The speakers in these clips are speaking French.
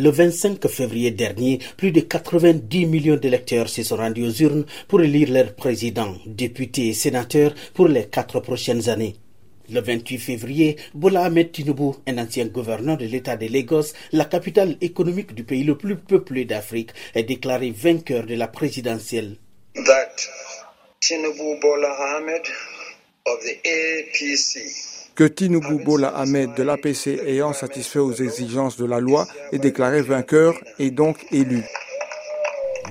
Le 25 février dernier, plus de 90 millions d'électeurs se sont rendus aux urnes pour élire leur président, députés et sénateurs pour les quatre prochaines années. Le 28 février, Bola Ahmed Tinubu, un ancien gouverneur de l'État de Lagos, la capitale économique du pays le plus peuplé d'Afrique, est déclaré vainqueur de la présidentielle. Que Tinubu Bola Ahmed de l'APC ayant satisfait aux exigences de la loi est déclaré vainqueur et donc élu.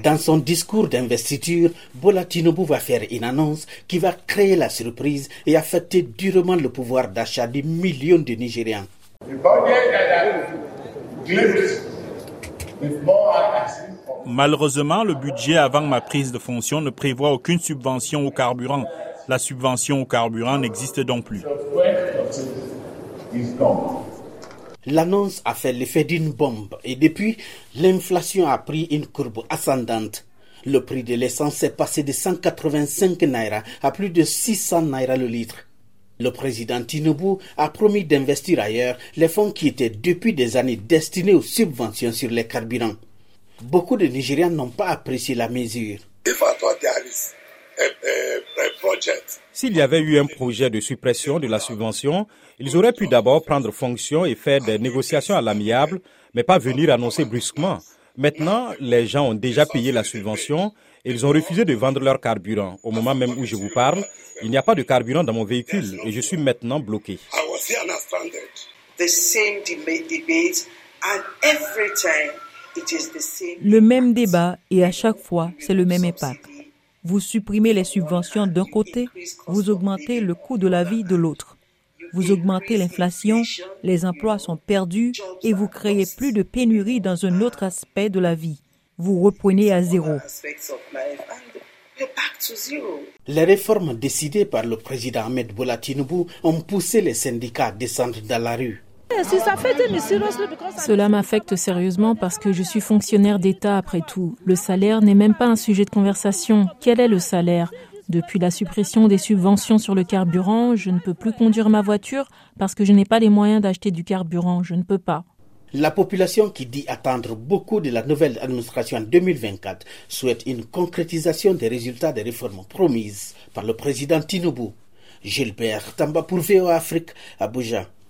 Dans son discours d'investiture, Bola Tinubu va faire une annonce qui va créer la surprise et affecter durement le pouvoir d'achat des millions de Nigériens. Malheureusement, le budget avant ma prise de fonction ne prévoit aucune subvention au carburant. La subvention au carburant n'existe donc plus. L'annonce a fait l'effet d'une bombe et depuis, l'inflation a pris une courbe ascendante. Le prix de l'essence est passé de 185 naira à plus de 600 naira le litre. Le président Tinubu a promis d'investir ailleurs les fonds qui étaient depuis des années destinés aux subventions sur les carburants. Beaucoup de Nigériens n'ont pas apprécié la mesure. S'il y avait eu un projet de suppression de la subvention, ils auraient pu d'abord prendre fonction et faire des négociations à l'amiable, mais pas venir annoncer brusquement. Maintenant, les gens ont déjà payé la subvention et ils ont refusé de vendre leur carburant. Au moment même où je vous parle, il n'y a pas de carburant dans mon véhicule et je suis maintenant bloqué. Le même débat et à chaque fois, c'est le même impact. Vous supprimez les subventions d'un côté, vous augmentez le coût de la vie de l'autre. Vous augmentez l'inflation, les emplois sont perdus et vous créez plus de pénurie dans un autre aspect de la vie. Vous reprenez à zéro. Les réformes décidées par le président Ahmed Bola ont poussé les syndicats à descendre dans la rue. Cela m'affecte sérieusement parce que je suis fonctionnaire d'État après tout. Le salaire n'est même pas un sujet de conversation. Quel est le salaire? Depuis la suppression des subventions sur le carburant, je ne peux plus conduire ma voiture parce que je n'ai pas les moyens d'acheter du carburant. Je ne peux pas. La population qui dit attendre beaucoup de la nouvelle administration en 2024 souhaite une concrétisation des résultats des réformes promises par le président Tinubu. Gilbert Tamba pour VO Afrique, Abuja.